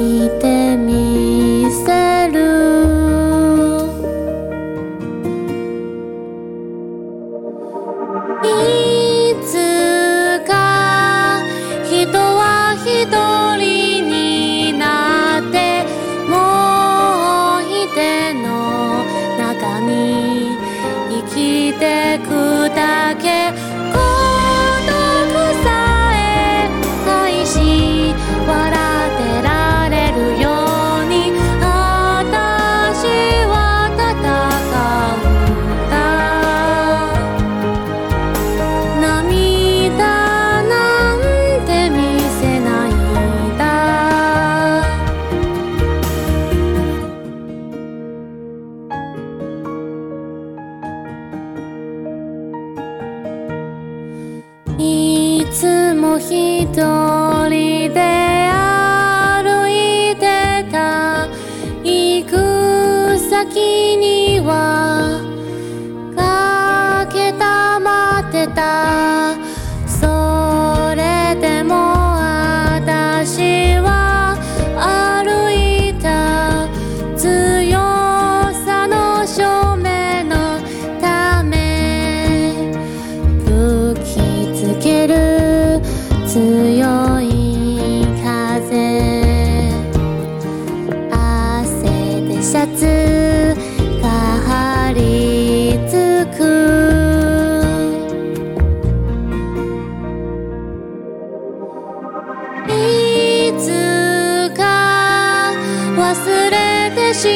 いてつも一人で歩いてた行く先にはかけたまってた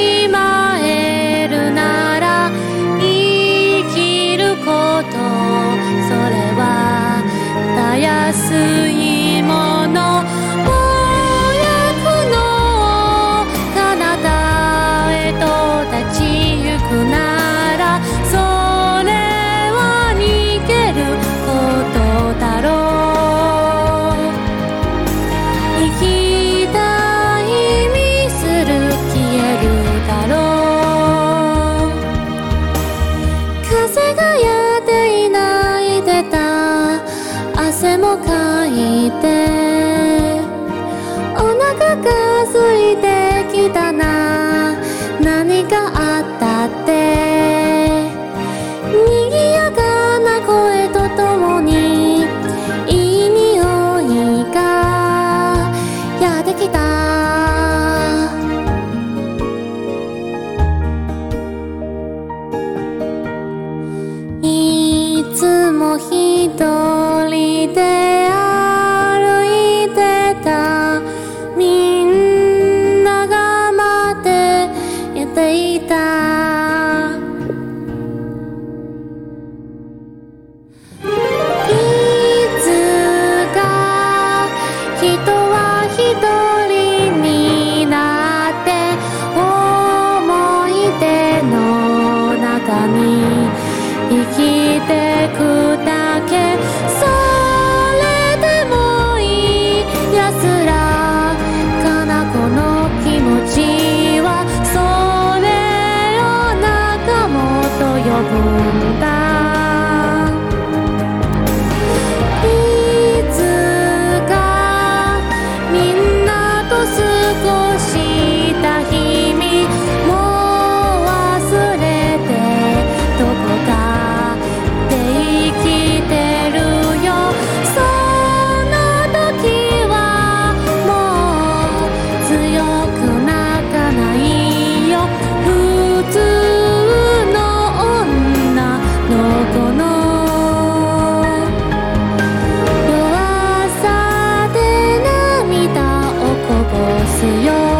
my 有孤单。没有。